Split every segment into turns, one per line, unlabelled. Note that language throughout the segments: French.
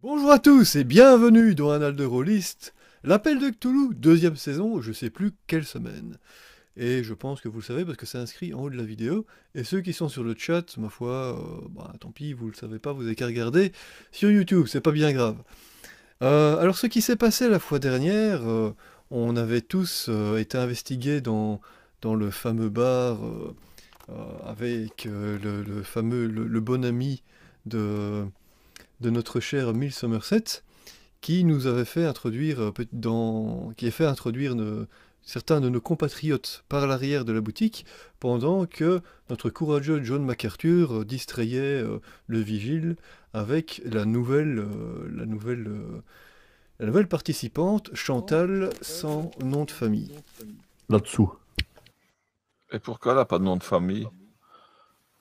Bonjour à tous et bienvenue dans Annal de Rollist, l'appel de Cthulhu, deuxième saison, je sais plus quelle semaine. Et je pense que vous le savez parce que c'est inscrit en haut de la vidéo. Et ceux qui sont sur le chat, ma foi, euh, bah, tant pis, vous le savez pas, vous avez qu'à regarder sur YouTube, c'est pas bien grave. Euh, alors ce qui s'est passé la fois dernière, euh, on avait tous été investigués dans, le fameux bar avec le, fameux, le bon ami de, de notre cher Mill Somerset, qui nous avait fait introduire euh, dans, qui a fait introduire ne- certains de nos compatriotes par l'arrière de la boutique, pendant que notre courageux John MacArthur euh, distrayait euh, le vigile avec la nouvelle, euh, la nouvelle, euh, la nouvelle participante, Chantal, sans nom de famille.
là-dessous.
Et pourquoi elle n'a pas de nom de famille?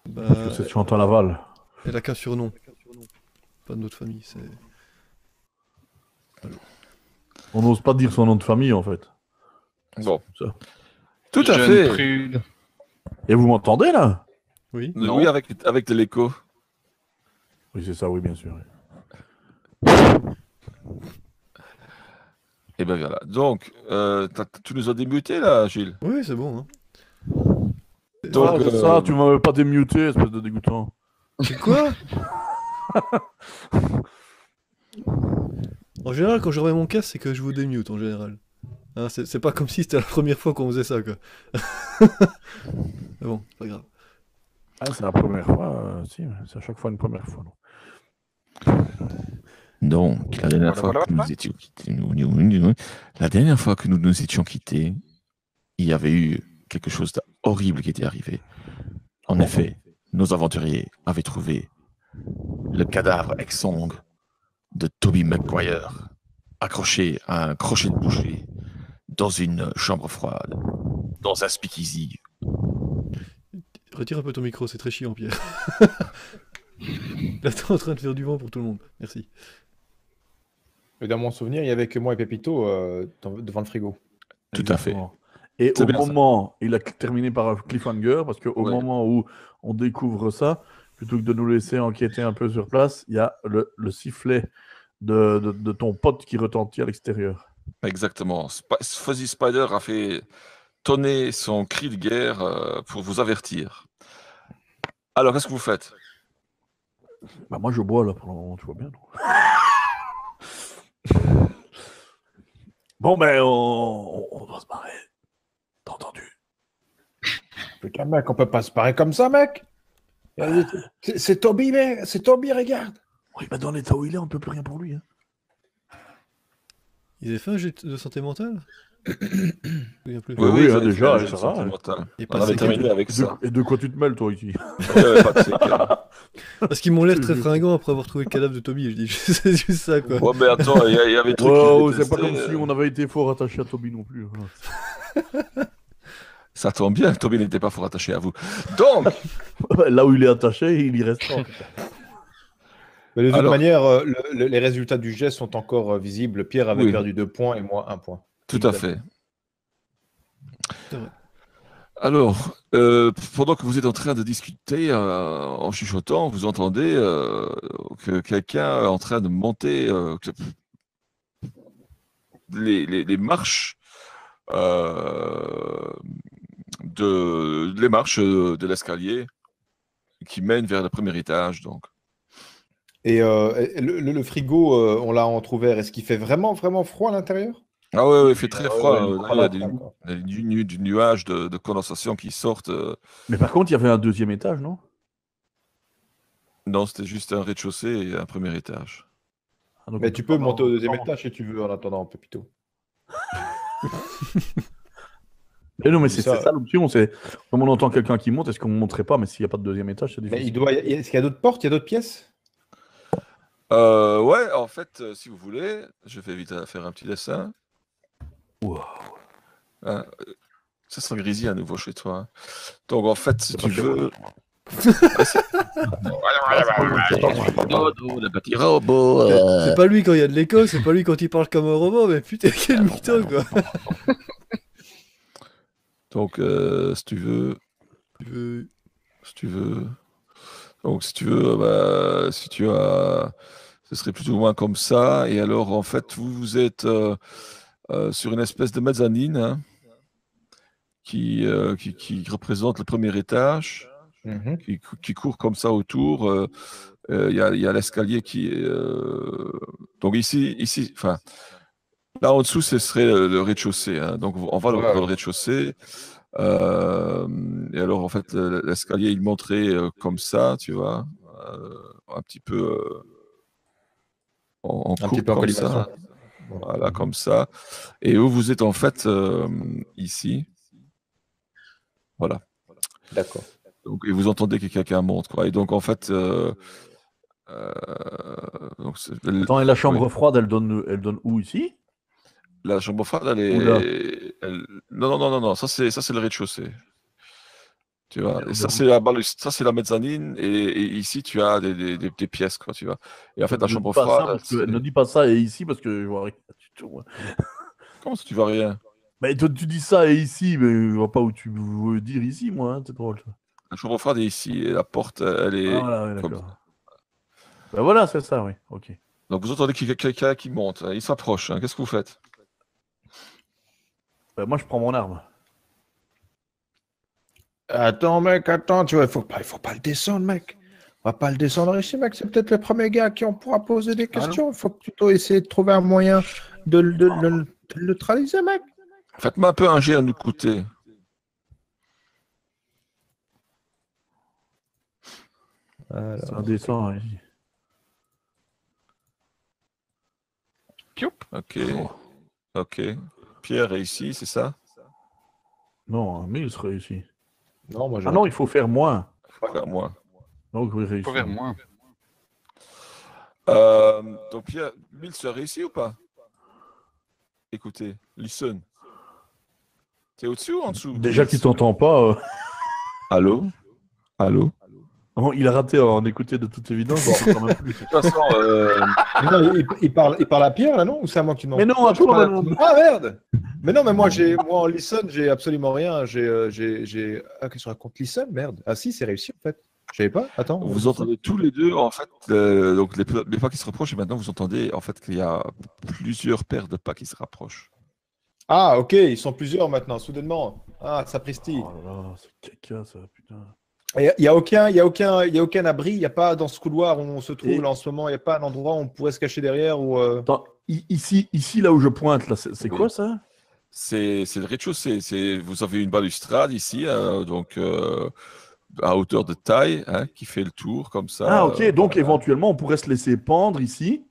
Bah,
Parce que c'est Chantal Laval.
elle a qu'un surnom, pas de nom de famille. C'est
On n'ose pas dire son nom de famille en fait.
Bon.
Ça.
Tout à
Jeune
fait.
prude.
Et vous m'entendez là?
Oui.
Non.
Oui, avec, avec de l'écho.
Oui, c'est ça, oui, bien sûr.
Et ben voilà. Donc, euh, tu nous as démuté là, Gilles?
Oui, c'est bon. hein.
Donc,
ah, c'est
euh,
ça, tu m'avais pas démuté, espèce de dégoûtant.
C'est quoi? En général, quand je remets mon casque, c'est que je vous démute en général. Hein, c'est pas comme si c'était la première fois qu'on faisait ça, quoi. Mais bon, c'est pas grave.
Ah, c'est la première fois, euh, si, c'est à chaque fois une première fois. non.
Donc, la dernière
Voilà,
fois
voilà,
que nous
voilà.
étions la dernière fois que nous nous étions quittés, il y avait eu quelque chose d'horrible qui était arrivé. En effet, nos aventuriers avaient trouvé le cadavre exsangue de Toby McGuire, accroché à un crochet de boucher dans une chambre froide, dans un speakeasy.
Retire un peu ton micro, c'est très chiant, Pierre. Là, t'es en train de faire du vent pour tout le monde. Merci.
Mais Dans mon souvenir, il y avait que moi et Pépito euh, devant le frigo.
Tout à fait.
Et au
ça.
moment, il a terminé par un cliffhanger, parce qu'au
Ouais.
moment où on découvre ça, plutôt que de nous laisser enquêter un peu sur place, il y a le, le sifflet de, de- de ton pote qui retentit à l'extérieur.
Exactement. Sp- Fuzzy Spider a fait tonner son cri de guerre euh, pour vous avertir. Alors, qu'est-ce que vous faites?
Bah moi je bois là pour le moment, tu vois bien. non bon ben on, on va se barrer. T'as entendu?
Putain, mec, on peut pas se parer comme ça, mec. C'est c'est Toby, mec. C'est Toby, regarde.
Oui, bah dans l'état où il est, on ne peut plus rien pour lui. hein.
Ils avaient fait un jet de santé mentale plus.
Oui, oui, hein, déjà, ça va, hein.
On avait terminé avec
De-
ça.
et de quoi tu te mêles toi ici
Il y avait pas de séquelles.
Parce qu'ils m'ont l'air très fringants après avoir trouvé le cadavre de Toby. Je dis, c'est juste ça, quoi.
Ouais, mais attends, il y, avait des trucs.
C'est pas comme si
euh,
on avait été fort attaché à Toby non plus.
Ça tombe bien, Toby n'était pas fort attaché à vous. Donc,
Là où il est attaché, il y restera.
Mais de toute
Alors-
manière, euh, le- le- les résultats du geste sont encore euh, visibles. Pierre avait
Oui.
perdu deux points et moi un point.
tout à fait. Alors, euh, pendant que vous êtes en train de discuter euh, en chuchotant, vous entendez euh, que quelqu'un est en train de monter euh, que- les, les- les marches euh, de les marches euh, de l'escalier qui mènent vers le premier étage. Donc,
Et, euh, le, le- le frigo, euh, on l'a entrouvert. Est-ce qu'il fait vraiment, vraiment froid à l'intérieur?
Ah ouais, ouais, il fait très froid. euh, il y a des,
d'accord.
du, nu- du nuage de, de condensation qui sortent.
Mais par contre, il y avait un deuxième étage, non?
Non, c'était juste un rez-de-chaussée et un premier étage.
Ah, donc
Mais tu peux monter au deuxième étage si tu veux en attendant, Pépito.
Non, mais c'est
Ça-
ça l'option. C'est comme on entend quelqu'un qui monte, est-ce qu'on ne monterait pas Mais s'il n'y a pas de deuxième étage, c'est
Mais
difficile.
il doit. Est-ce qu'il y a d'autres portes Il y a d'autres pièces?
Euh, ouais, en fait, euh, si vous voulez, je vais vite faire un petit dessin.
Wow.
Hein, euh, ça sent grisille à nouveau chez toi. hein. Donc, en fait, si tu veux.
Euh,
C'est pas lui quand il y a de l'écho, c'est pas lui quand il parle comme un robot, mais putain, quel mytho, quoi.
Donc, euh, si tu veux,
Euh,
si tu veux, donc si tu veux, bah, si tu as, Ce serait plus ou moins comme ça. Et alors, en fait, vous, vous êtes euh, euh, sur une espèce de mezzanine hein, qui, euh, qui, qui représente le premier étage,
Mhm.
qui, qui court comme ça autour. Euh, euh, Il y a, il y a l'escalier qui. est, euh, Donc ici, ici, enfin, là en dessous, ce serait le, le rez-de-chaussée. hein. Donc on va dans le rez-de-chaussée. Euh, et alors, en fait, l'escalier, il monterait euh, comme ça, tu vois, euh, un petit peu euh, en, en
Un
courbe
petit peu
comme
colimaçon.
ça. Voilà, comme ça. Et vous, vous êtes en fait euh, ici. Voilà.
D'accord.
Donc, et vous entendez que quelqu'un monte, quoi. Et donc, en fait, euh, euh, donc c'est- le-
Attends, et la chambre froide, elle donne, elle donne où ici?
La chambre froide, elle est. elle- Non, non, non, non, non, ça c'est le rez-de-chaussée. Tu vois, et ça c'est la ça c'est la mezzanine, et, et ici tu as des, des, des- des pièces, quoi, tu vois. Et en fait, la chambre froide,
que- ne dis pas ça et ici parce que je vois rien du tout.
comment ça tu vois rien?
Mais toi, tu dis ça et ici, mais je vois pas où tu veux dire ici, moi. hein, C'est drôle. ça.
La chambre froide est ici, et la porte, elle est.
Ah, voilà, ouais,
comme.
Ben voilà, c'est ça, oui. Ok.
Donc vous entendez qu'il y a quelqu'un qui monte, hein, il s'approche. hein. Qu'est-ce que vous faites?
Ben, moi, je prends mon arme.
Attends, mec, attends, tu vois, il faut pas, il faut pas le descendre, mec. On va pas le descendre ici, mec. C'est peut-être le premier gars à qui on pourra poser des questions. Il faut plutôt essayer de trouver un moyen de, le- de le- de le neutraliser, mec.
Faites-moi un peu un jet à nous coûter.
C'est indécent. hein.
Ok. Ok. Pierre est ici, c'est ça?
Non, un 1000 serait ici.
Non, moi, je.
Ah non, il faut faire moins.
Faut faire moins.
Donc, oui,
Faut
réussir.
vers moins.
Euh, donc Pierre, Mille se réussit ou pas? Écoutez, listen. T'es au-dessus ou en dessous?
Déjà
Mills
qu'il t'entend pas, euh,
Allô? Allô?
Il a raté en écouter de toute évidence. plus.
De toute façon, euh,
Non, il, il parle, il parle à Pierre, là, non? Ou c'est à moi qui demande?
Mais non, à toi,
parle
maintenant.
Ah, merde Mais non, mais moi, j'ai, moi, en listen, j'ai absolument rien. J'ai. euh, j'ai, j'ai... Ah, qu'est-ce que je raconte? Listen? Merde. Ah, si, c'est réussi, en fait. Je savais pas. Attends.
vous entendez tous les deux, en fait, euh, donc les, les pas qui se rapprochent, et maintenant vous entendez en fait qu'il y a plusieurs paires de pas qui se rapprochent.
Ah, ok, ils sont plusieurs maintenant, soudainement. Ah, sapristi.
Oh là là, c'est caca, ça, putain.
Il n'y a, aucun, y a, aucun, y a aucun abri, il n'y a pas dans ce couloir où on se trouve
Et-
là en ce moment, il n'y a pas un endroit où on pourrait se cacher derrière ou. euh,
ici, ici, là où je pointe, là, c'est quoi ça?
C'est c'est le rez-de-chaussée. C'est- Vous avez une balustrade ici, euh, donc euh, à hauteur de taille, hein, qui fait le tour comme ça.
Ah, ok,
euh,
donc
voilà.
éventuellement, on pourrait se laisser pendre ici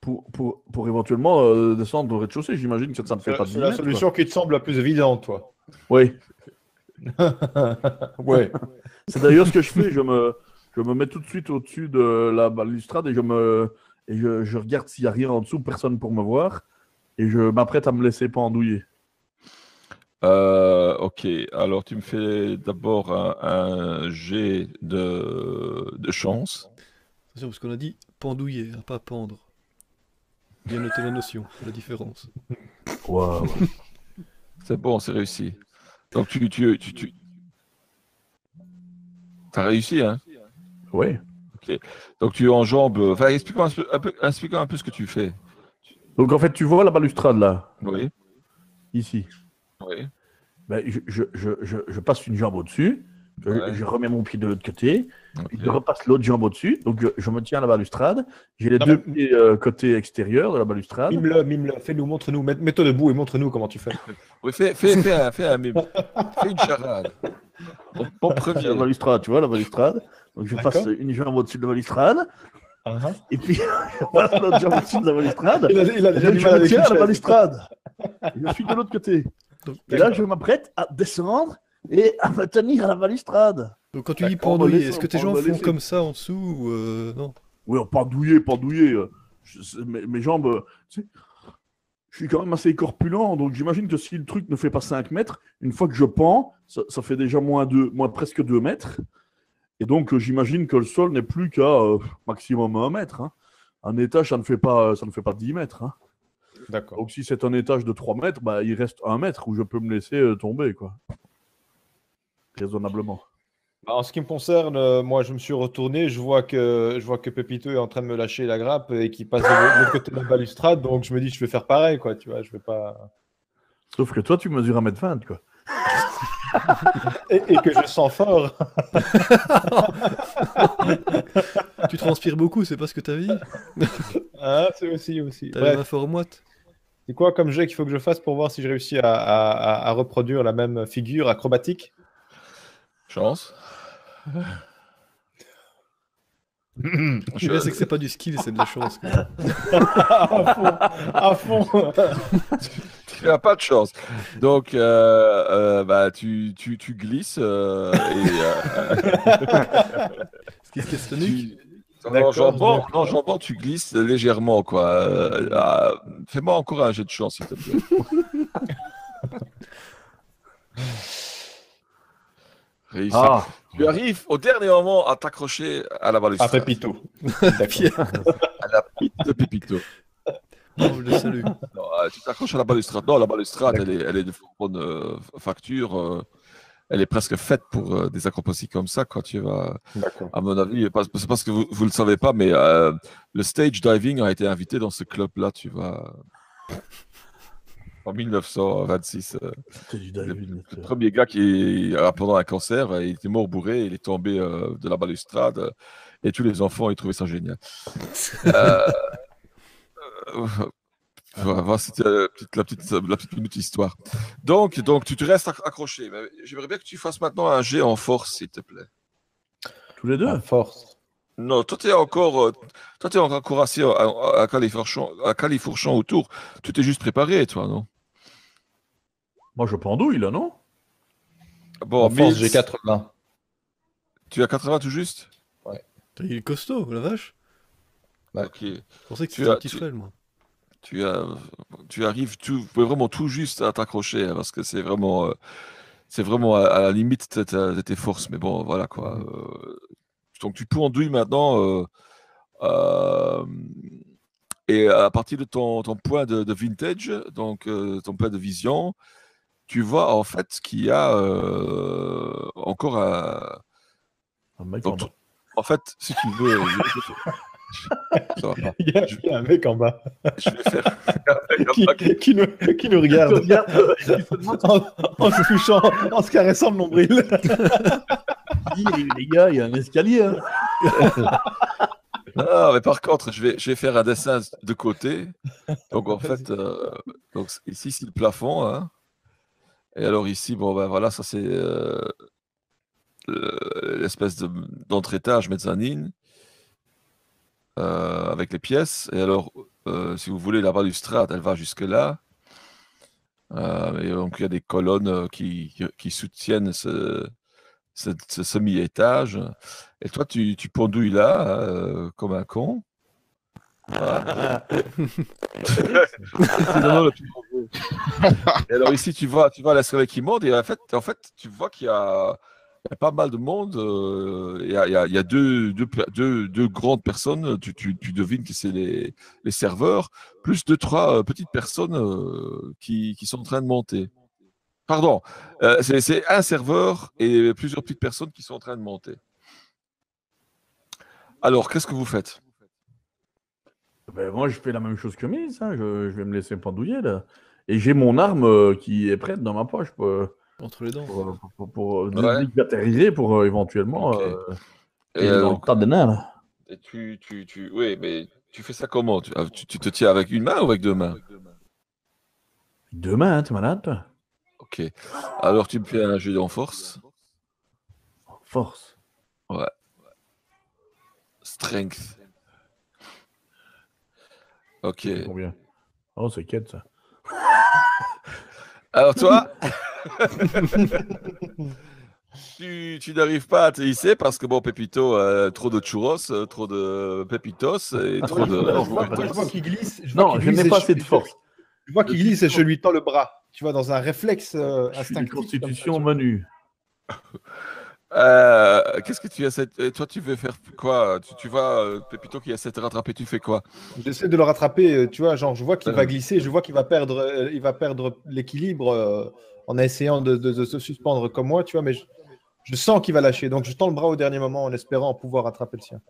pour, pour, pour éventuellement euh, descendre au rez-de-chaussée. J'imagine que ça ne fait
C'est
pas de
c'est la solution qui te semble la plus évidente, toi.
Oui,
ouais.
c'est d'ailleurs ce que je fais. Je me, je me mets tout de suite au-dessus de la balustrade et je, me, et je, je regarde s'il n'y a rien en dessous, personne pour me voir. Et je m'apprête à me laisser pendouiller.
Euh, ok, alors tu me fais d'abord un, un jet de, de chance.
Attention, parce qu'on a dit pendouiller, hein, pas pendre. Bien noter la notion, la différence.
Waouh.
C'est bon, c'est réussi. Donc tu, tu, tu, tu... as réussi, hein?
Ouais.
Donc tu enjambes. Enfin, explique-moi un peu, explique-moi un peu ce que tu fais.
Donc en fait, tu vois la balustrade là,
Oui,
ici.
oui.
Ben, je, je, je, je, passe une jambe au-dessus,
Ouais.
je remets mon pied de l'autre côté,
ok.
je repasse l'autre jambe au-dessus, donc je, je me tiens à la balustrade, j'ai les
Non,
deux
mais-
pieds euh, côté extérieur de la balustrade.
Mime-le, mime-le, fais-nous, montre-nous, mets- mets-toi debout et montre-nous comment tu fais.
Oui, fais, fais, fais, un, fais, un mime. fais une charade. Bon, bon
La
premier.
balustrade, tu vois, la balustrade. Donc je passe une jambe au-dessus de la balustrade,
Uh-huh.
et puis je passe l'autre jambe au-dessus de la balustrade,
Il a, il a déjà
je me tiens
une
à la balustrade. Je suis de l'autre côté.
Donc,
Et là, je m'apprête à descendre et à me tenir à la balustrade.
donc quand tu dis pendouiller,
laisser-
est-ce que tes gens
va
font comme ça en dessous ou euh, non?
Oui, pendouiller, pendouiller. je- mes, mes jambes, tu sais, je suis quand même assez corpulent, donc j'imagine que si le truc ne fait pas 5 mètres, une fois que je pends, ça, ça fait déjà moins, deux, moins presque 2 mètres. Et donc euh, j'imagine que le sol n'est plus qu'à euh, maximum 1 mètre. hein. Un étage, ça ne fait pas, ça ne fait pas 10 mètres. hein.
D'accord.
Donc si c'est un étage de 3 mètres, bah, il reste 1 mètre où je peux me laisser euh, tomber. quoi. Raisonnablement.
Bah, en ce qui me concerne, euh, moi, je me suis retourné, je vois que je vois que Pepito est en train de me lâcher la grappe et qu'il passe de l'autre côté de la balustrade, donc je me dis, je vais faire pareil, quoi, tu vois, je vais pas.
Sauf que toi, tu mesures 1m20, quoi.
Et, et que je sens fort.
Tu transpires beaucoup, c'est pas ce que t'as dit
Ah, c'est aussi, aussi.
T'as mains fort moites
c'est quoi comme jeu qu'il faut que je fasse pour voir si je réussis à, à- à- à reproduire la même figure acrobatique?
Chance.
Je sais que c'est pas du skill, c'est de la chance. quoi.
À fond, à fond.
Tu n'as pas de chance. Donc, euh, euh, bah, tu, tu, tu glisses euh, et euh,
Ce qui se casse la nuque.
tu... Non, jambon, non, jambon, tu glisses légèrement, quoi. Euh, ah, Fais-moi encore un jet de chance, s'il te plaît.
Ah,
Tu arrives au dernier moment à t'accrocher à la
À
balustrade.
Pepito.
à la pite de Pépito.
Oh, je le salue.
Non, euh, tu t'accroches à la balustrade. Non, la balustrade, elle est, elle est de bonne euh, facture. euh, elle est presque faite pour euh, des acrobaties comme ça. Quand tu vas,
D'accord.
à mon avis, c'est parce que vous ne le savez pas, mais euh, le stage diving a été invité dans ce club-là. Tu vas en 1926. euh, le premier gars qui, euh, pendant un cancer, euh, il était mort bourré, il est tombé euh, de la balustrade et tous les enfants, ils trouvaient ça génial. Euh, euh, voilà, c'était la petite, la, petite, la petite minute histoire. Donc, donc tu te restes acc- accroché. Mais J'aimerais bien que tu fasses maintenant un jet en force, s'il te plaît.
Tous les deux
À force.
Non, toi, tu es encore, toi, t'es encore assis à, à, à califourchon, à califourchon autour. Tu t'es juste préparé, toi, non?
Moi, je pendouille, là, non?
Bon,
en force, j'ai 80.
tu as 80 tout juste?
Il est costaud, la vache.
Ouais.
Ok.
Je pensais que
Tu
c'était un
as-
petit
tu-
frêle, moi.
tu, as, tu arrives tout, vraiment tout juste à t'accrocher hein, parce que c'est vraiment, euh, c'est vraiment à, à la limite de, ta- de tes forces. Mais bon, voilà quoi. euh, donc tu pendouilles maintenant. euh, euh, et à partir de ton, ton point de, de vintage, donc euh, ton point de vision, tu vois en fait qu'il y a euh, encore un.
Un mec
donc,
en bas.
en fait, si tu veux. je- je- ça va pas.
Il y, a, il y a un mec en bas
Je vais faire.
qui, qui nous, qui nous regarde en, en se touchant, en se caressant le nombril.
Les gars, il y a un escalier. hein.
Ah, mais par contre, je vais, je vais faire un dessin de côté. Donc, en fait, euh, donc, ici, c'est le plafond. hein. Et alors, ici, bon, ben voilà, ça, c'est euh, le- l'espèce de- d'entre-étage mezzanine euh, avec les pièces. Et alors, euh, si vous voulez, la balustrade, elle va jusque-là. Et donc, il y a des colonnes qui, qui- soutiennent ce, semi-étage. Et toi, tu, tu pendouilles là, euh, comme un con. Alors ici, tu vois, tu vois l'escalier qui monte, et en fait, tu vois qu'il y a, pas mal de monde. euh, Il y a, deux, grandes personnes, tu, devines que c'est les, serveurs, plus deux, trois euh, petites personnes euh, qui, sont en train de monter. Pardon, c'est un serveur et plusieurs petites personnes qui sont en train de monter. Alors, qu'est-ce que vous faites?
Ben, moi, je fais la même chose que Miss. hein. Je, je vais me laisser pendouiller, là. Et j'ai mon arme euh, qui est prête dans ma poche pour, euh,
Entre les dents.
pour, pour, pour, pour
Ouais.
dégatériser, pour euh, éventuellement.
Ok.
euh,
Et, euh,
dans le
donc,
tas des nains, là.
et tu, tu, tu, oui, mais tu fais ça comment? Tu, ah, tu- tu te tiens avec une main ou avec deux mains?
Deux mains, hein, t'es malade, toi
Ok. Alors, tu me fais un jeu en force.
Force.
Strength. Ok.
Combien? Oh, c'est quête, ça.
Alors, toi? Tu, tu n'arrives pas à te hisser parce que, bon, Pépito, euh, trop de churros, euh, trop de pépitos et trop de.
Non,
je vois, je vois qu'il glisse. Je
Non, je n'ai pas assez de force.
Je vois qu'il glisse et je lui tends le bras. Tu vois, dans un réflexe euh,
Je suis une
instinctif. ça,
constitution menu.
Euh, Qu'est-ce que tu essaies et Toi, tu veux faire quoi? Tu, tu vois euh, Pépito qui essaie de te rattraper, tu fais quoi?
J'essaie de le rattraper, euh, tu vois, genre je vois qu'il va glisser, je vois qu'il va perdre, euh, il va perdre l'équilibre euh, en essayant de, de- de se suspendre comme moi, tu vois, mais je, Je sens qu'il va lâcher, donc je tends le bras au dernier moment en espérant pouvoir attraper le sien.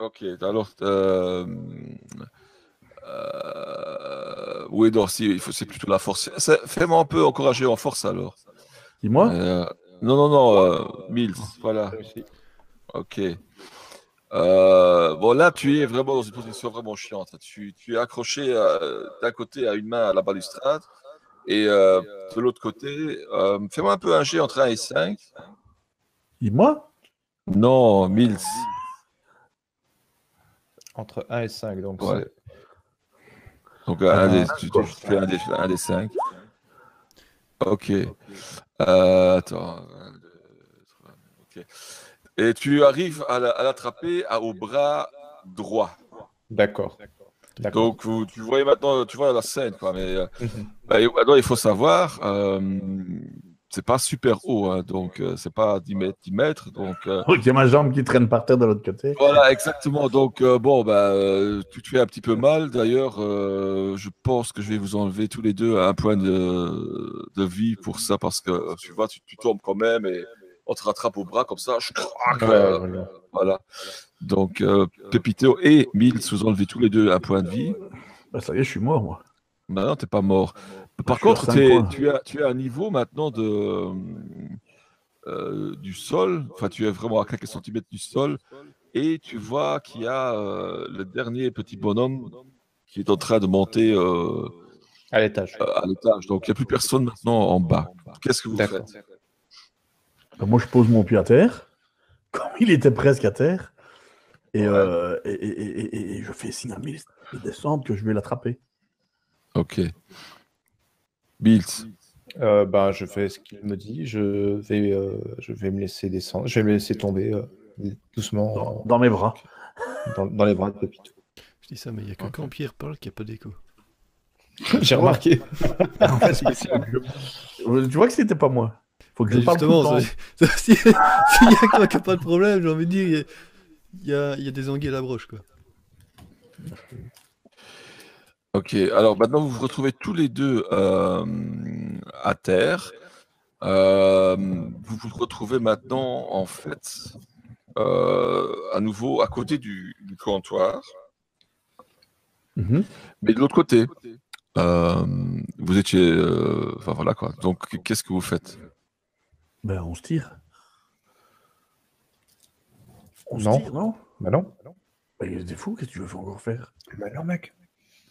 Ok, alors. Euh... Euh... Oui, non, si, il faut, c'est plutôt la force. C'est- Fais-moi un peu encourager en force alors.
Dis-moi.
Non, non, non, euh, Mills, voilà. Ok. Euh, bon, là, tu es vraiment dans une position vraiment chiante. Tu, tu es accroché d'un côté à une main à la balustrade et euh, de l'autre côté, euh, fais-moi un peu un jet entre 1 et 5.
Dis-moi.
Non, Mills.
Entre 1 et 5, donc
Ouais.
c'est-
Donc, un
Ah,
des, tu, tu fais un des, un des 5. Ok. Euh, attends. Et tu arrives à la- à l'attraper au bras droit.
D'accord.
Donc, tu vois maintenant, tu vois la scène, quoi. Mais euh,
Mhm.
bah, il faut savoir, euh, c'est pas super haut, hein, donc euh, c'est pas 10 mètres, 10 mètres. Donc, euh,
Ok, ma jambe qui traîne par terre de l'autre côté.
voilà, exactement. Donc, euh, bon, bah, euh, tu te fais un petit peu mal. D'ailleurs, je pense que je vais vous enlever tous les deux un point de, de vie pour ça, parce que tu vois, tu, tu tombes quand même et on te rattrape au bras comme ça. Je craque,
Ouais, voilà.
voilà. Donc, Pépito et Mills vous enlevez tous les deux un point de vie.
Bah, ça y est, je suis mort, moi.
Bah non, t'es pas mort. Par contre, tu, as, tu as un niveau maintenant de, euh, du sol, enfin tu es vraiment à quelques centimètres du sol, et tu vois qu'il y a euh, le dernier petit bonhomme qui est en train de monter euh,
À l'étage.
à l'étage. Donc il n'y a plus personne maintenant en bas. Qu'est-ce que vous faites?
Moi, je pose mon pied à terre, comme il était presque à terre, et, euh, et, et- et- et- et je fais signe à Mills de descendre que je vais l'attraper.
Ok. Bills.
Euh, ben, je fais ce qu'il me dit. Je vais, euh, je vais me laisser descendre. Je vais me laisser tomber euh, doucement
Dans,
en-
dans mes bras.
dans, dans les bras de Pépito.
Je dis ça, mais il n'y a que quand Pierre parle qu'il n'y a pas d'écho.
J'ai remarqué.
En fait, je- tu vois que c'était pas moi. Faut que je parle
justement, s'il n'y a que toi qui n'as pas de problème, j'ai envie de dire, il y a- il y, a, il y a des anguilles à la broche, quoi.
Ok, alors maintenant vous vous retrouvez tous les deux euh, à terre. Euh, vous vous retrouvez maintenant en fait euh, à nouveau à côté du, du comptoir,
Mhm.
mais de l'autre côté. Euh, vous étiez, euh, enfin voilà quoi. Donc qu'est-ce que vous faites?
Ben, on se tire. On
Non.
se tire, non?
Ben non.
Ben, T'es fou, qu'est-ce que tu veux encore faire?
Ben non, mec.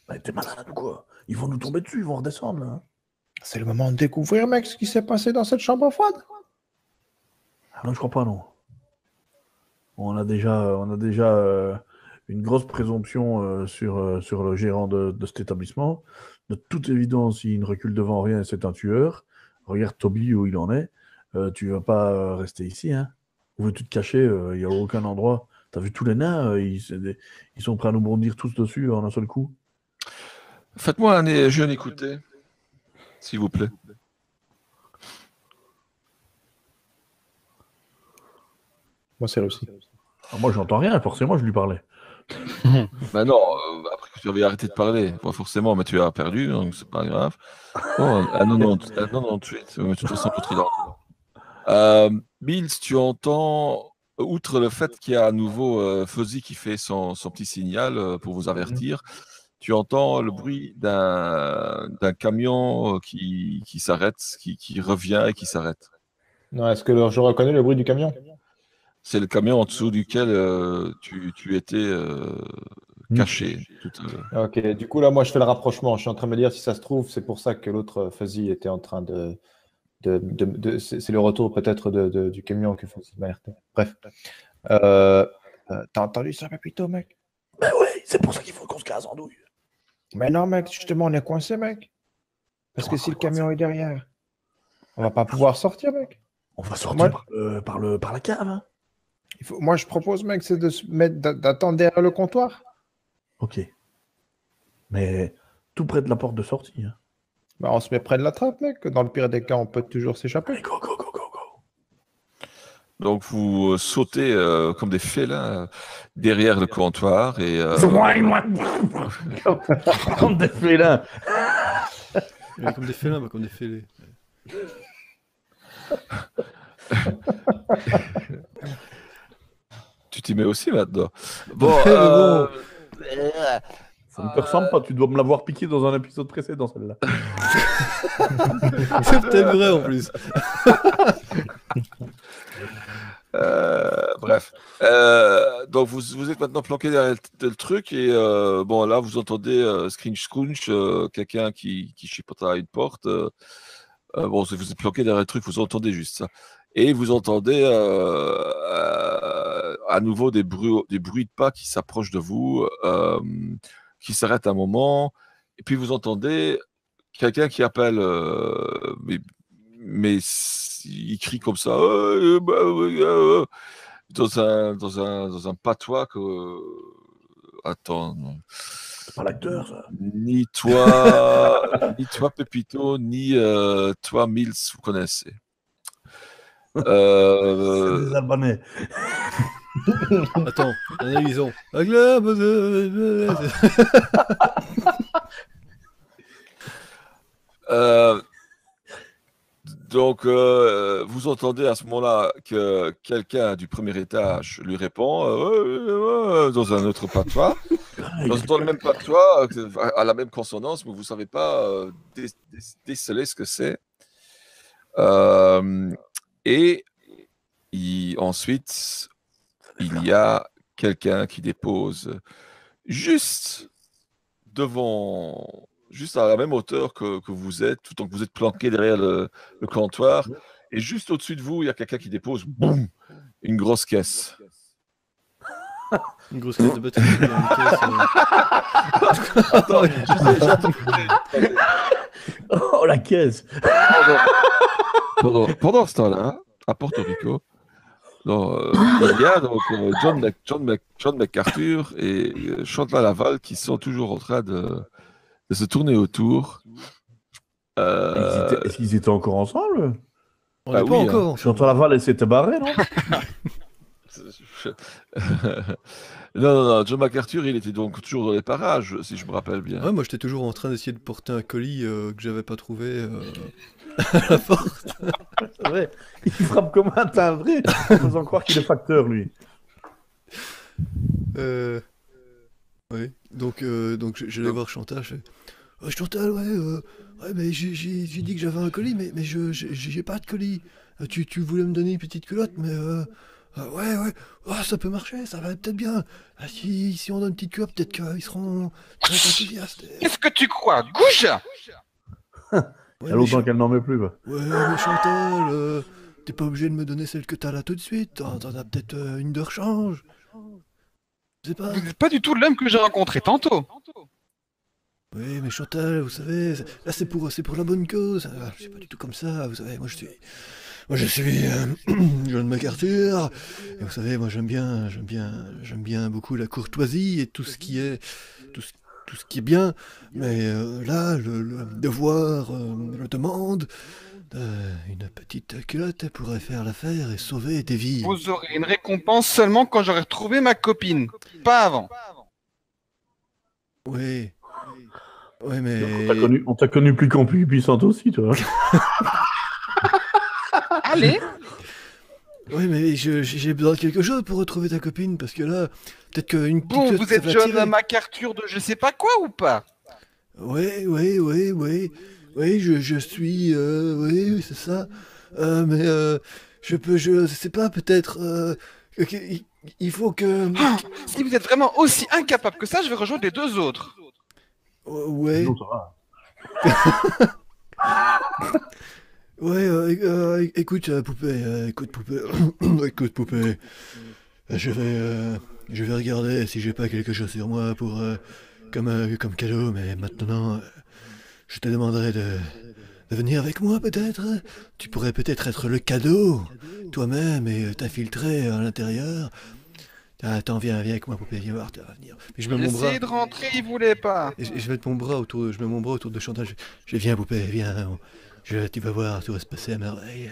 Ben, T'es malade ou quoi Ils vont nous tomber dessus, ils vont redescendre, là.
C'est le moment de découvrir, mec, ce qui s'est passé dans cette chambre froide.
Ah non, je crois pas, non. On a déjà, on a déjà euh, une grosse présomption euh, sur, euh, sur le gérant de, de cet établissement. De toute évidence, il ne recule devant rien et c'est un tueur. Regarde Toby où il en est. Tu vas pas rester ici, hein. Où veux-tu te cacher Il n'y a aucun endroit. T'as vu tous les nains ils sont prêts à nous bondir tous dessus en un seul coup.
Faites-moi un jeu d'écouter, s'il vous plaît.
Moi, c'est réussi.
Ah, moi, j'entends rien, forcément, je lui parlais.
Ben non, euh, après que tu avais arrêté de parler, Bon, forcément, mais tu as perdu, donc c'est pas grave. Bon, à 90, à 98, mais de toute façon, l'autre, il en- Euh, Bills, tu entends, outre le fait qu'il y a à nouveau euh, Fuzzy qui fait son, son petit signal euh, pour vous avertir, tu entends le bruit d'un d'un camion euh, qui, qui s'arrête, qui, qui revient et qui s'arrête.
Non, Est-ce que je reconnais le bruit du camion?
C'est le camion en dessous duquel euh, tu, tu étais euh, caché tout à l'heure.
Ok, du coup, là, moi, je fais le rapprochement. Je suis en train de me dire, si ça se trouve, c'est pour ça que l'autre Fuzzy était en train de. de, de- de- c'est le retour peut-être de, de- du camion que Fuzzy m'a. Bref. Euh, T'as entendu ça, Pépito, mec?
Ben ouais, c'est pour ça qu'il faut qu'on se casse en douille.
Mais non, mec, justement, on est coincé, mec. Parce que si le camion est derrière, on va pas pouvoir sortir, mec.
On va sortir
Moi-
par, le- par, le, par la cave. hein.
Il faut... Moi, je propose, mec, c'est de se mettre, d'a- d'attendre derrière le comptoir.
Ok. Mais tout près de la porte de sortie. Hein.
Bah, on se met près de la trappe, mec. Dans le pire des cas, on peut toujours s'échapper.
Go.
Donc vous euh, sautez euh, comme des félins euh, derrière le comptoir et euh,
Comme des félins.
Comme des félins, pas comme des fêlés.
tu t'y mets aussi maintenant. Bon, euh,
Ça ne te ressemble pas, tu dois me l'avoir piqué dans un épisode précédent, celle-là.
C'est peut-être vrai en plus.
Euh, bref. Euh, donc vous, vous êtes maintenant planqué derrière le, truc et euh, bon là vous entendez euh, scrunch quelqu'un qui, qui à une porte. bon vous êtes planqué derrière le truc, vous entendez juste ça. Et vous entendez à nouveau des bruits, des bruits de pas qui s'approchent de vous, qui s'arrêtent un moment. Et puis vous entendez quelqu'un qui appelle, mais il crie comme ça, Euh, bah, oui, euh, dans un, dans un, dans un patois que. Attends, non.
C'est pas l'acteur,
ni toi, ni toi Pépito, ni euh, toi Mills, vous connaissez. Euh,
C'est des Albanais.
Attends, analysons.
Euh, donc, euh, vous entendez à ce moment-là que quelqu'un du premier étage lui répond euh, dans un autre patois, dans, dans le même patois, euh, à la même consonance, mais vous ne savez pas dé- dé- déceler ce que c'est. Et il- ensuite, il y a quelqu'un qui dépose juste devant, juste à la même hauteur que, que vous êtes, tout en que vous êtes planqué derrière le, le comptoir. Et juste au-dessus de vous, il y a quelqu'un qui dépose, boum, une grosse caisse.
Une grosse caisse de caisse, euh,
Attends, je sais, j'attends-
Oh, la caisse
pendant, pendant, pendant ce temps-là, à Porto Rico, non, euh, il y a donc euh, John, Mc- John, Mc- John McArthur et euh, Chantal Laval qui sont toujours en train de, de se tourner autour. Euh,
étaient- Est-ce qu'ils étaient encore ensemble?
On
Ah
pas
oui, hein.
encore.
Chantal Laval, elle s'était barrée, non?
Non, non, non, John McArthur, il était donc toujours dans les parages, si je me rappelle bien.
Ouais, moi j'étais toujours en train d'essayer de porter un colis euh, que j'avais pas trouvé euh, à la porte.
C'est vrai. Il frappe comme un timbré, en faisant croire qu'il est facteur, lui.
Euh... Oui, donc, euh, donc je- j'allais voir Chantal. Je fais oh, Chantal, ouais, euh, ouais mais j'ai- j'ai j'ai dit que j'avais un colis, mais, mais je j'ai- j'ai pas de colis. Euh, Tu, tu voulais me donner une petite culotte, mais euh, euh, ouais, ouais, oh, ça peut marcher, ça va peut-être bien. Ah, si, si on donne une petite culotte, peut-être qu'ils seront très enthousiastes.
Qu'est-ce que tu crois Gouge
Ouais,
Il y a longtemps qu'elle n'en met plus. quoi.
ouais, mais Chantal, euh, t'es pas obligé de me donner celle que t'as là tout de suite. T'en t'en as peut-être euh, une de rechange. Je pas.
Vous n'êtes pas du tout l'homme que j'ai rencontré tantôt.
Oui, mais Chantal, vous savez, là c'est pour, c'est pour la bonne cause. Ah, C'est pas du tout comme ça, vous savez. Moi je suis, moi je suis euh, John MacArthur. Et vous savez, moi j'aime bien, j'aime bien, j'aime bien beaucoup la courtoisie et tout ce qui est, tout ce, tout ce qui est bien. Mais euh, là, le, le devoir euh, le demande. Euh, une petite culotte pourrait faire l'affaire et sauver des vies.
Vous aurez une récompense seulement quand j'aurai retrouvé ma copine. Pas avant.
Oui. Oui,
On
mais.
t'a connu, on t'a connu plus qu'en plus puissante aussi, toi.
Allez
Oui, mais je- j'ai besoin de quelque chose pour retrouver ta copine, parce que là, peut-être qu'une petite
Bon, vous êtes John. MacArthur de je sais pas quoi ou pas?
Oui, oui, oui, oui. Oui, je, je suis. euh, oui, c'est ça. Euh, mais euh, je peux. Je sais pas, peut-être. euh, il, il faut que.
Ah, Si vous êtes vraiment aussi incapable que ça, je vais rejoindre les deux autres.
Euh, ouais,
Non,
ouais, euh, euh, écoute, euh, poupée, euh, écoute, poupée. écoute, poupée. Je vais. euh, je vais regarder si j'ai pas quelque chose sur moi pour. euh, comme, euh, comme cadeau, mais maintenant. Je te demanderai de. de venir avec moi, peut-être Tu pourrais peut-être être le cadeau, toi-même, et t'infiltrer à l'intérieur. Ah, Attends, viens, viens avec moi, poupée, viens voir, tu vas venir. Mais je mets mon bras.
Essayez de rentrer, il voulait pas.
Et je, mets mon bras autour, de- je mets mon bras autour de Chantal. Je, je viens, poupée, viens. on- je, tu vas voir, tout va se passer à merveille.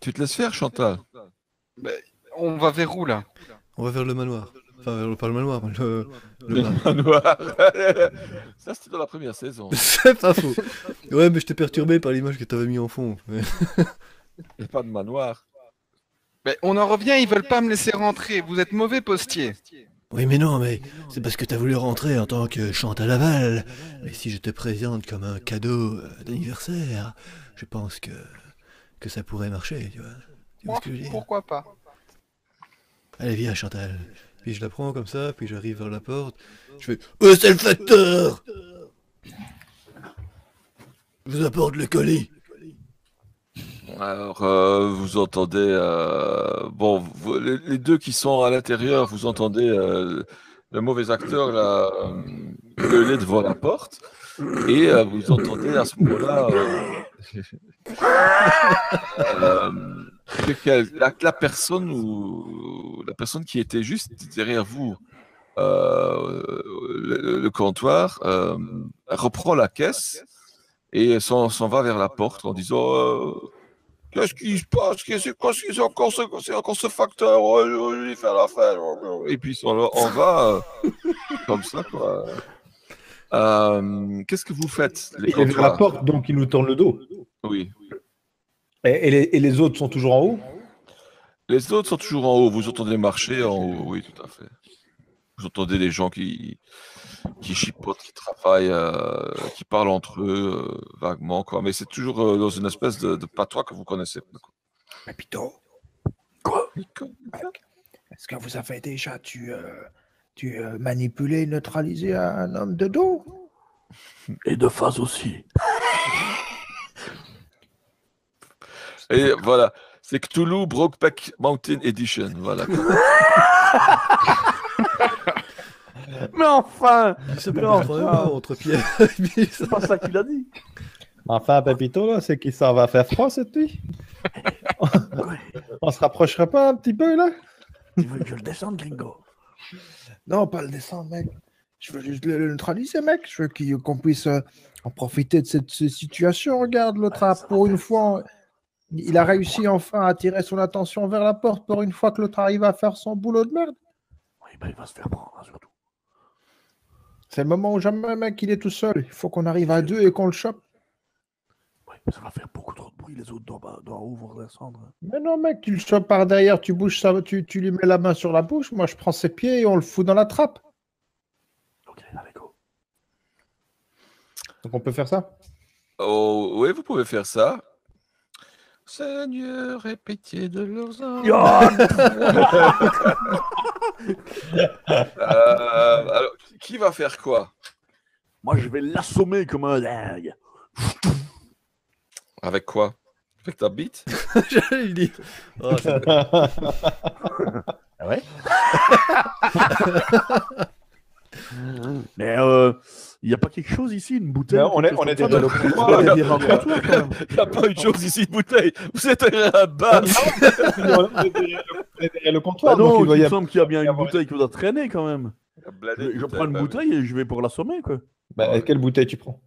Tu te laisses faire, Chantal?
On va vers où là?
On va vers le manoir. Enfin, pas le manoir, mais le. le
Le
bar.
manoir. Ça, c'était dans la première saison.
C'est pas faux. Ouais, mais je t'ai perturbé par l'image que t'avais mis en fond. Mais-
Il n'y a pas de manoir.
Mais on en revient, ils veulent pas me laisser rentrer. Vous êtes mauvais postier.
Oui, mais non, mais c'est parce que t'as voulu rentrer en tant que chante à Laval. Mais si je te présente comme un cadeau euh, d'anniversaire, je pense que, que ça pourrait marcher, tu vois. Tu vois
Moi,
ce que je veux dire?
Pourquoi pas?
Allez, viens, Chantal. Puis je la prends comme ça, puis j'arrive vers la porte. Je fais Oh, c'est le facteur Je vous apporte le colis.
Alors, euh, vous entendez, euh, bon, les, deux qui sont à l'intérieur, vous entendez euh, le mauvais acteur là, euh, gueuler devant la porte, et euh, vous entendez à ce moment-là la, la personne ou la personne qui était juste derrière vous, euh, le, le comptoir, euh, reprend la caisse et s'en va vers la porte en disant. euh, Qu'est-ce qui se passe? Qu'est-ce que c'est encore, ce- encore ce facteur Oh, Je vais faire la fête. Et puis on, on va comme ça. quoi. Qu'est-ce que vous faites les
Il est vers la porte, donc il nous tourne le dos.
Oui.
Et, et les, et les autres sont toujours en haut
Les autres sont toujours en haut. Vous entendez marcher en haut. Oui, tout à fait. Vous entendez des gens qui, qui chipotent, qui travaillent, euh, qui parlent entre eux euh, vaguement. Quoi. Mais c'est toujours euh, dans une espèce de, de patois que vous connaissez.
Pépito,
Quoi?
Est-ce que vous avez déjà tu, euh, tu euh, manipulé, neutralisé un homme de dos?
Et de face aussi.
Et voilà, c'est Cthulhu Brokeback Mountain Edition. Voilà.
Mais enfin
un
ça-
mot entre Pierre.
C'est pas ça qu'il a dit.
Enfin, Pépito, là, c'est qu'il s'en va faire froid cette nuit. On se rapprocherait pas un petit peu, là?
Tu veux que je le descende, gringo?
Non, pas le descendre, mec. Je veux juste le le neutraliser, mec. Je veux qu'on puisse euh, en profiter de cette, cette situation. Regarde, l'autre a, pour une fois, il a réussi enfin à attirer son attention vers la porte pour une fois que l'autre arrive à faire son boulot de merde.
Oui, ben il va se faire prendre, hein, surtout.
C'est le moment où jamais, mec, il est tout seul. Il faut qu'on arrive à deux et qu'on le chope.
Oui, mais ça va faire beaucoup trop de bruit, les autres d'en bas- d'en haut vont redescendre.
Mais non, mec, tu le chopes par derrière, tu bouges ça, tu, tu lui mets la main sur la bouche. Moi, je prends ses pieds et on le fout dans la trappe.
Ok, allez, go.
Donc, on peut faire ça?
Oh, oui, vous pouvez faire ça. Seigneur, aie pitié de leurs âmes. Euh, alors, qui va faire quoi?
Moi, je vais l'assommer comme un dingue.
Avec quoi? Avec ta bite?
J'allais le dire. Oh, c'est-
Ah ouais? Mais euh, il n'y a pas quelque chose ici, une bouteille
on est- on est
Ouais,
il
n'y a pas une chose ici, une bouteille. Vous êtes
on est derrière le-
Ah
comptoir, donc
non,
il
me semble qu'il y a bien une bouteille qui doit traîner quand même. Je, prends une bouteille et je vais pour l'assommer, quoi.
Bah, quelle bouteille tu prends?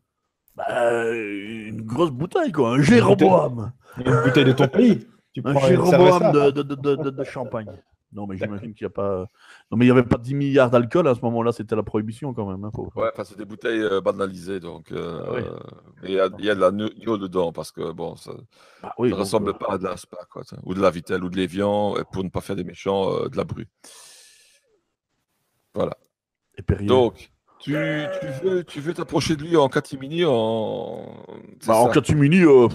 Bah, une grosse bouteille, quoi. Un Jéroboam.
Une bouteille de ton pays.
Un Jéroboam de champagne. Non, mais j'imagine qu'il n'y a pas. Non, mais il n'y avait pas 10 milliards d'alcool à ce moment-là, c'était la prohibition quand même. hein,
Ouais, enfin, c'est des bouteilles euh, banalisées, donc. euh,
Ah oui.
euh, mais il y, a- il y a de la Nio dedans, parce que bon, ça
Bah oui,
ne
donc,
ressemble
euh,
pas à de la Spa, quoi, ou de la Vitelle, ou de l'Evian, et pour ne pas faire des méchants, euh, de la Bru. Voilà.
et.
Donc, tu, tu veux tu veux t'approcher de lui en catimini, en.
Bah, en catimini, euh,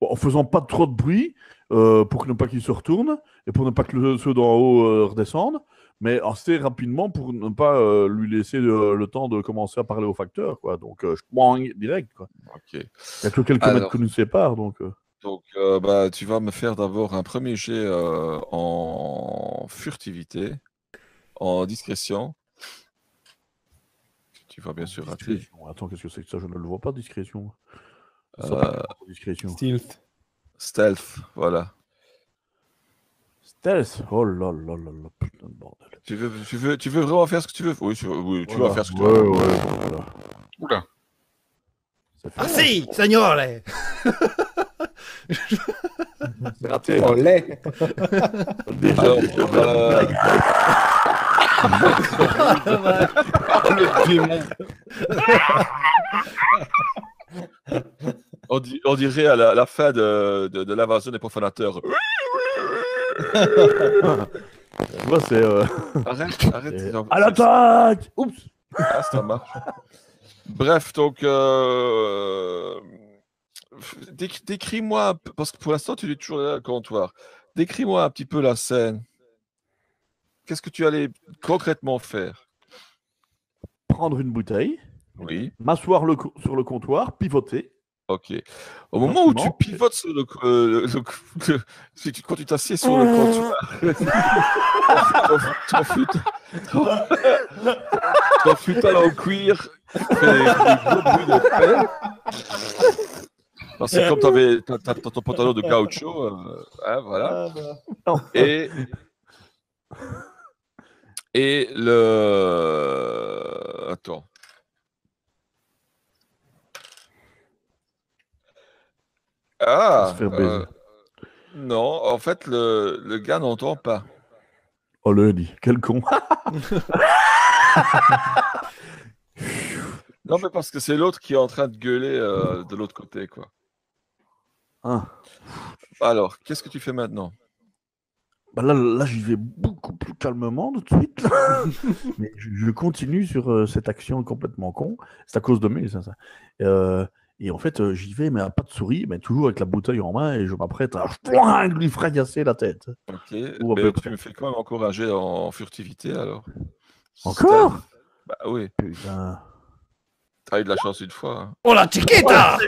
en faisant pas trop de bruit, euh, pour ne pas qu'il se retourne, et pour ne pas que le- ceux d'en haut euh, redescendent, mais assez rapidement pour ne pas euh, lui laisser le temps de commencer à parler au facteur, quoi. Donc, euh, je boing, direct, quoi. Il n'y a que quelques
Alors.
mètres qui nous séparent, donc... euh,
Donc, euh, bah, tu vas me faire d'abord un premier jet euh, en furtivité, en discrétion. Tu vas bien sûr rater.
Attends, qu'est-ce que c'est que ça? Je ne le vois pas, discrétion. Ça
Euh,
discrétion.
Stealth.
Stealth, voilà.
Stealth Oh là là là là, putain de bordel.
Tu veux, tu veux, tu veux vraiment faire ce que tu veux? Oui, tu, oui, tu
Voilà.
vas faire ce que tu
Ouais,
veux.
ouais, voilà.
Oula.
Ça fait-
Ah si, signore
C'est raté.
Oh, lait.
Déjà,
Alors,
déjà,
euh, on, di- on dirait à la, la fin de, de, de l'invasion des profanateurs.
Tu vois, c'est. euh,
Arrête, arrête.
À l'attaque Oups
Ah, ça marche. Bref, donc, euh, déc- décris-moi, parce que pour l'instant, tu es toujours là, le comptoir. Décris-moi un petit peu la scène. Qu'est-ce que tu allais concrètement faire?
Prendre une bouteille,
Oui,
m'asseoir le sur le comptoir, pivoter.
Ok. Au moment où tu pivotes sur le, euh, le- le- le- si tu- quand tu t'assieds sur le comptoir, ton, ton fut- ton- ton futal en cuir fait gros bruits de pelle. Parce que comme tu avais ton pantalon de gaucho, euh, hein, voilà.
Non.
Et, et le. Attends. Ah!
se faire baiser.
euh, non, en fait, le, le gars n'entend pas.
Oh, le dit, quel con.
Non, mais parce que c'est l'autre qui est en train de gueuler euh, de l'autre côté, quoi.
Ah.
Alors, qu'est-ce que tu fais maintenant?
Bah là, là j'y vais beaucoup plus calmement tout de suite. Mais je, je continue sur euh, cette action complètement con. C'est à cause de mes, ça. ça. Euh, et en fait, euh, j'y vais, mais à pas de souris, mais toujours avec la bouteille en main, et je m'apprête à lui fracasser la tête.
Ok,
Ou
mais tu me fais quand même encourager en furtivité, alors?
Encore?
Bah oui,
Putain.
t'as eu de la chance une fois. hein.
Oh la chiquita